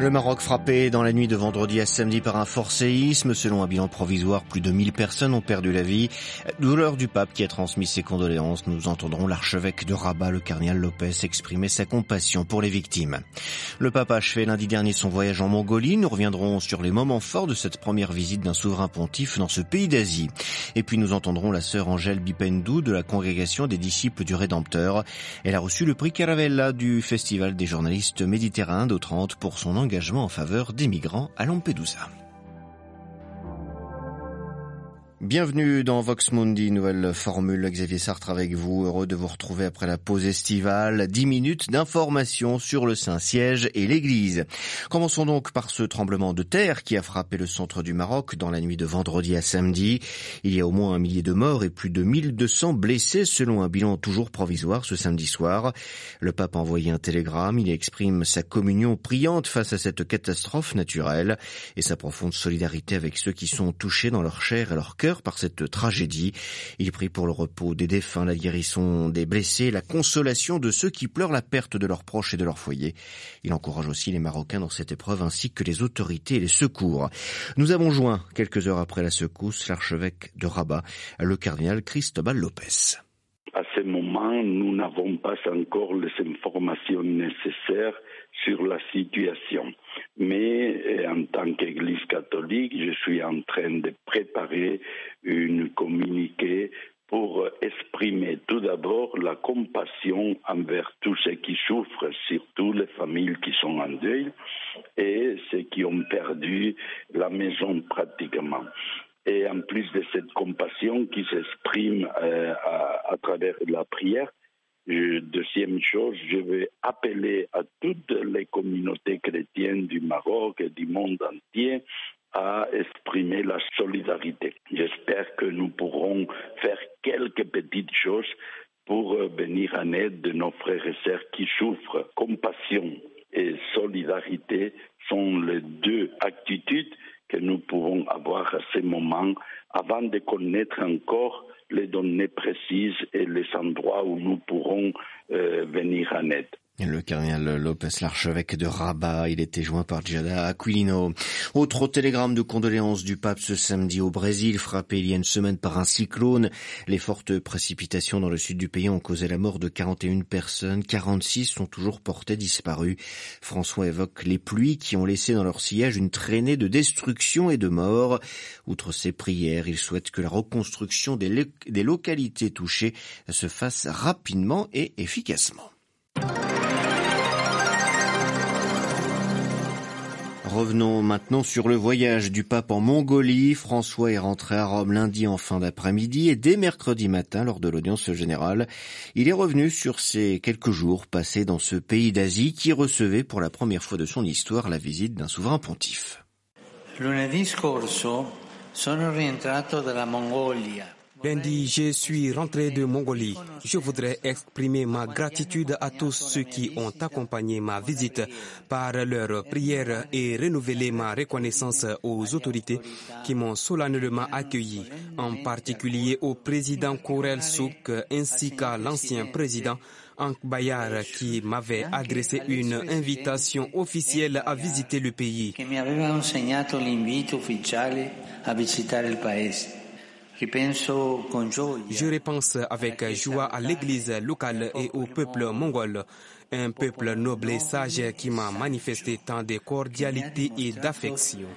Le Maroc frappé dans la nuit de vendredi à samedi par un fort séisme. Selon un bilan provisoire, plus de 1000 personnes ont perdu la vie. Douleur du pape qui a transmis ses condoléances. Nous entendrons l'archevêque de Rabat, le cardinal Lopez, exprimer sa compassion pour les victimes. Le pape a achevé lundi dernier son voyage en Mongolie. Nous reviendrons sur les moments forts de cette première visite d'un souverain pontife dans ce pays d'Asie. Et puis nous entendrons la sœur Angèle Bipendou de la congrégation des disciples du Rédempteur. Elle a reçu le prix Caravella du Festival des journalistes méditerranéens d'Autrante pour son engagement en faveur des migrants à Lampedusa. Bienvenue dans Vox Mundi, nouvelle formule. Xavier Sartre avec vous, heureux de vous retrouver après la pause estivale. 10 minutes d'information sur le Saint-Siège et l'Église. Commençons donc par ce tremblement de terre qui a frappé le centre du Maroc dans la nuit de vendredi à samedi. Il y a au moins un millier de morts et plus de 1200 blessés selon un bilan toujours provisoire ce samedi soir. Le pape a envoyé un télégramme. Il exprime sa communion priante face à cette catastrophe naturelle et sa profonde solidarité avec ceux qui sont touchés dans leur chair et leur cœur par cette tragédie. Il prie pour le repos des défunts, la guérison des blessés, la consolation de ceux qui pleurent la perte de leurs proches et de leur foyer. Il encourage aussi les Marocains dans cette épreuve ainsi que les autorités et les secours. Nous avons joint, quelques heures après la secousse, l'archevêque de Rabat, le cardinal Cristobal Lopez. Nous n'avons pas encore les informations nécessaires sur la situation. Mais euh, en tant qu'Église catholique, je suis en train de préparer une communiqué pour exprimer tout d'abord la compassion envers tous ceux qui souffrent, surtout les familles qui sont en deuil et ceux qui ont perdu la maison pratiquement. Et en plus de cette compassion qui s'exprime euh, à, à, travers la prière, deuxième chose, je vais appeler à toutes les communautés chrétiennes du Maroc et du monde entier à exprimer la solidarité. J'espère que nous pourrons faire quelques petites choses pour venir en aide de nos frères et sœurs qui souffrent. Compassion et solidarité sont les deux attitudes que nous pouvons avoir à ce moment avant de connaître encore les données précises et les endroits où nous pourrons euh, venir en aide. Le cardinal Lopez, l'archevêque de Rabat, il était joint par Giada Aquilino. Autre télégramme de condoléances du pape ce samedi au Brésil, frappé il y a une semaine par un cyclone. Les fortes précipitations dans le sud du pays ont causé la mort de 41 personnes. 46 sont toujours portées disparues. François évoque les pluies qui ont laissé dans leur sillage une traînée de destruction et de mort. Outre ses prières, il souhaite que la reconstruction des, des localités touchées se fasse rapidement et efficacement. Revenons maintenant sur le voyage du pape en Mongolie. François est rentré à Rome lundi en fin d'après-midi et dès mercredi matin, lors de l'audience générale, il est revenu sur ces quelques jours passés dans ce pays d'Asie qui recevait pour la première fois de son histoire la visite d'un souverain pontife. Lunedì scorso sono rientrato dalla Mongolia. Lundi, je suis rentré de Mongolie. Je voudrais exprimer ma gratitude à tous ceux qui ont accompagné ma visite par leurs prières et renouveler ma reconnaissance aux autorités qui m'ont solennellement accueilli, en particulier au président Korel Souk ainsi qu'à l'ancien président Ank Bayar qui m'avait adressé une invitation officielle à visiter le pays. Je repense avec joie à l'église locale et au peuple mongol, un peuple noble et sage qui m'a manifesté tant de cordialité et d'affection.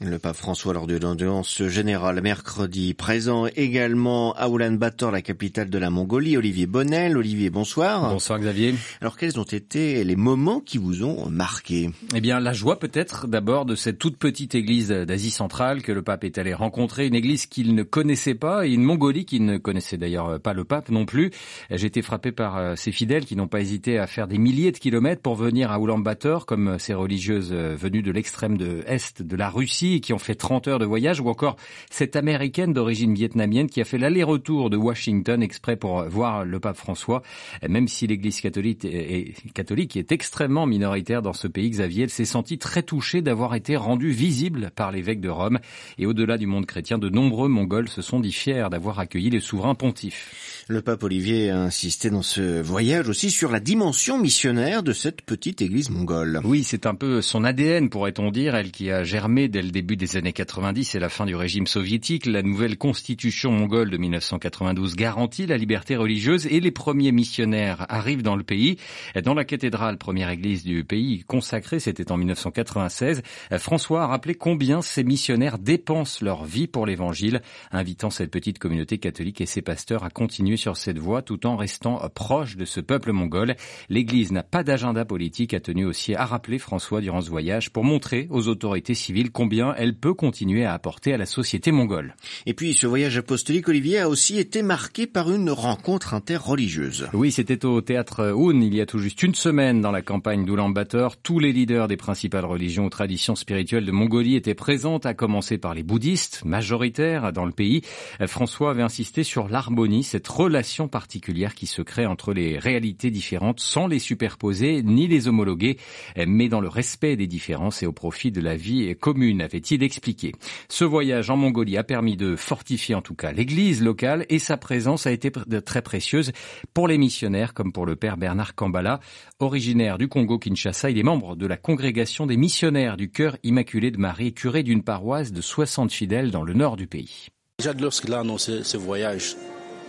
Le pape François lors de l'audience générale mercredi présent également à Ulaanbaatar, la capitale de la Mongolie, Olivier Bonnel. Olivier, bonsoir. Bonsoir Xavier. Alors quels ont été les moments qui vous ont marqué Eh bien la joie peut-être d'abord de cette toute petite église d'Asie centrale que le pape est allé rencontrer, une église qu'il ne connaissait pas et une Mongolie qui ne connaissait d'ailleurs pas le pape non plus. J'ai été frappé par ces fidèles qui n'ont pas hésité à faire des milliers de kilomètres pour venir à Ulaanbaatar comme ces religieuses venues de l'extrême de est de la Russie Mongolie qui ont fait 30 heures de voyage ou encore cette américaine d'origine vietnamienne qui a fait l'aller-retour de Washington exprès pour voir le pape François. Même si l'église catholique est, catholique est extrêmement minoritaire dans ce pays, Xavier, elle s'est sentie très touchée d'avoir été rendue visible par l'évêque de Rome. Et au-delà du monde chrétien, de nombreux Mongols se sont dit fiers d'avoir accueilli les souverains pontifs. Le pape Olivier a insisté dans ce voyage aussi sur la dimension missionnaire de cette petite église mongole. Oui, c'est un peu son ADN, pourrait-on dire, elle qui a germé dès le début des années 90 et la fin du régime soviétique. La nouvelle constitution mongole de 1992 garantit la liberté religieuse et les premiers missionnaires arrivent dans le pays. Dans la cathédrale, première église du pays consacrée, c'était en 1996, François a rappelé combien ces missionnaires dépensent leur vie pour l'évangile, invitant cette petite communauté catholique et ses pasteurs à continuer sur cette voie tout en restant proche de ce peuple mongol. L'Église n'a pas d'agenda politique, a tenu aussi à rappeler François durant ce voyage pour montrer aux autorités civiles combien elle peut continuer à apporter à la société mongole. Et puis ce voyage apostolique, Olivier, a aussi été marqué par une rencontre interreligieuse. Oui, c'était au théâtre Hoon il y a tout juste une semaine dans la campagne d'Oulan-Bator. Tous les leaders des principales religions ou traditions spirituelles de Mongolie étaient présents, à commencer par les bouddhistes, majoritaires dans le pays. François avait insisté sur l'harmonie, cette relation particulière qui se crée entre les réalités différentes sans les superposer ni les homologuer, mais dans le respect des différences et au profit de la vie commune, avait-il expliqué. Ce voyage en Mongolie a permis de fortifier en tout cas l'église locale et sa présence a été très précieuse pour les missionnaires comme pour le père Bernard Kambala, originaire du Congo-Kinshasa. Il est membre de la congrégation des missionnaires du cœur immaculé de Marie, curé d'une paroisse de 60 fidèles dans le nord du pays. Déjà lorsqu'il a annoncé ce voyage,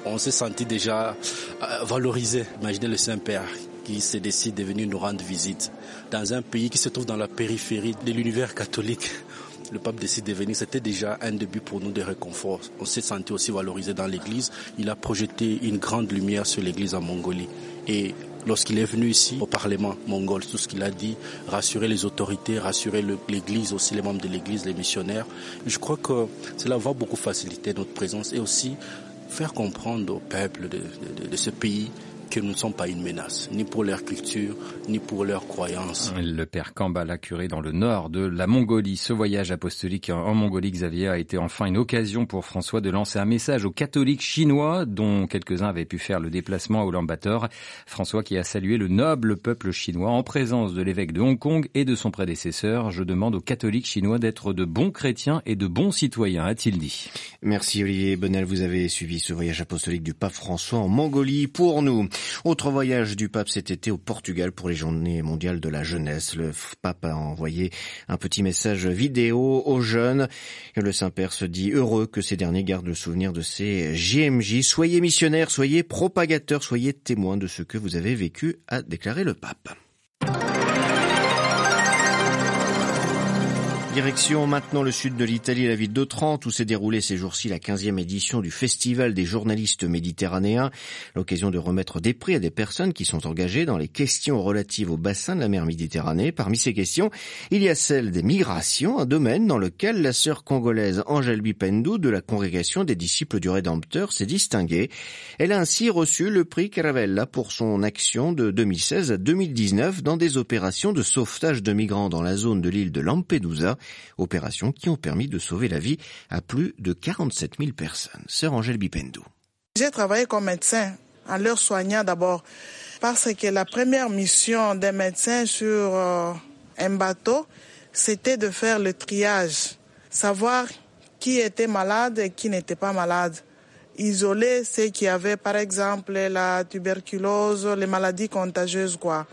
on s'est senti déjà euh, valorisé. Imaginez le Saint-Père qui se décide de venir nous rendre visite dans un pays qui se trouve dans la périphérie de l'univers catholique. Le pape décide de venir, c'était déjà un début pour nous de réconfort. On s'est senti aussi valorisé dans l'église. Il a projeté une grande lumière sur l'église en Mongolie. Et lorsqu'il est venu ici au Parlement mongol, tout ce qu'il a dit, rassurer les autorités, rassurer l'Église, aussi les membres de l'Église, les missionnaires. Je crois que cela va beaucoup faciliter notre présence et aussi faire comprendre au peuple de, de, de ce pays que nous ne sommes pas une menace, ni pour leur culture, ni pour leurs croyances. Le père Kambala, curé dans le nord de la Mongolie. Ce voyage apostolique en Mongolie, Xavier, a été enfin une occasion pour François de lancer un message aux catholiques chinois, dont quelques-uns avaient pu faire le déplacement à Ulaanbaatar. François qui a salué le noble peuple chinois en présence de l'évêque de Hong Kong et de son prédécesseur. Je demande aux catholiques chinois d'être de bons chrétiens et de bons citoyens, a-t-il dit. Merci Olivier Bonnel, vous avez suivi ce voyage apostolique du pape François en Mongolie pour nous. Autre voyage du pape cet été au Portugal pour les journées mondiales de la jeunesse. Le pape a envoyé un petit message vidéo aux jeunes. Le Saint-Père se dit heureux que ces derniers gardent le souvenir de ces JMJ. Soyez missionnaires, soyez propagateurs, soyez témoins de ce que vous avez vécu, a déclaré le pape. Direction maintenant le sud de l'Italie, la ville d'Otrante, où s'est déroulée ces jours-ci la 15e édition du Festival des journalistes méditerranéens. L'occasion de remettre des prix à des personnes qui sont engagées dans les questions relatives au bassin de la mer Méditerranée. Parmi ces questions, il y a celle des migrations, un domaine dans lequel la sœur congolaise Angèle Bipendou de la congrégation des disciples du Rédempteur s'est distinguée. Elle a ainsi reçu le prix Caravella pour son action de 2016 à 2019 dans des opérations de sauvetage de migrants dans la zone de l'île de Lampedusa opérations qui ont permis de sauver la vie à plus de 47 000 personnes. Sœur Angèle Bipendou. J'ai travaillé comme médecin, en leur soignant d'abord, parce que la première mission des médecins sur euh, un bateau, c'était de faire le triage, savoir qui était malade et qui n'était pas malade isoler ceux qui avaient par exemple la tuberculose, les maladies contagieuses quoi.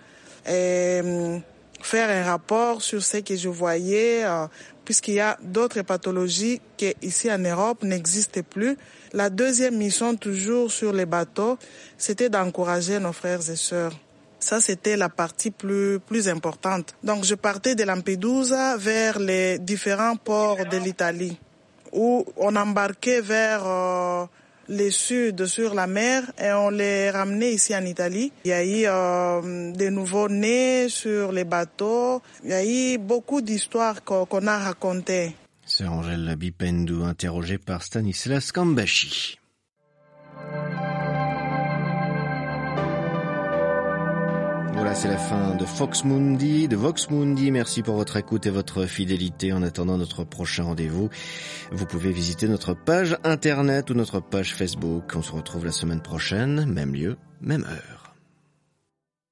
Et hum, faire un rapport sur ce que je voyais, euh, puisqu'il y a d'autres pathologies qui ici en Europe n'existent plus. La deuxième mission, toujours sur les bateaux, c'était d'encourager nos frères et sœurs. Ça, c'était la partie plus, plus importante. Donc, je partais de Lampedusa vers les différents ports de l'Italie, où on embarquait vers euh, les Sud sur la mer et on les ramenait ici en Italie. Il y a eu euh, des nouveaux-nés sur les bateaux. Il y a eu beaucoup d'histoires qu'on a racontées. Sœur Angèle Bipendou, interrogée par Stanislas Kambashi. C'est la fin de Fox Mundi, de Vox Mundi. Merci pour votre écoute et votre fidélité. En attendant notre prochain rendez-vous, vous pouvez visiter notre page internet ou notre page Facebook. On se retrouve la semaine prochaine, même lieu, même heure.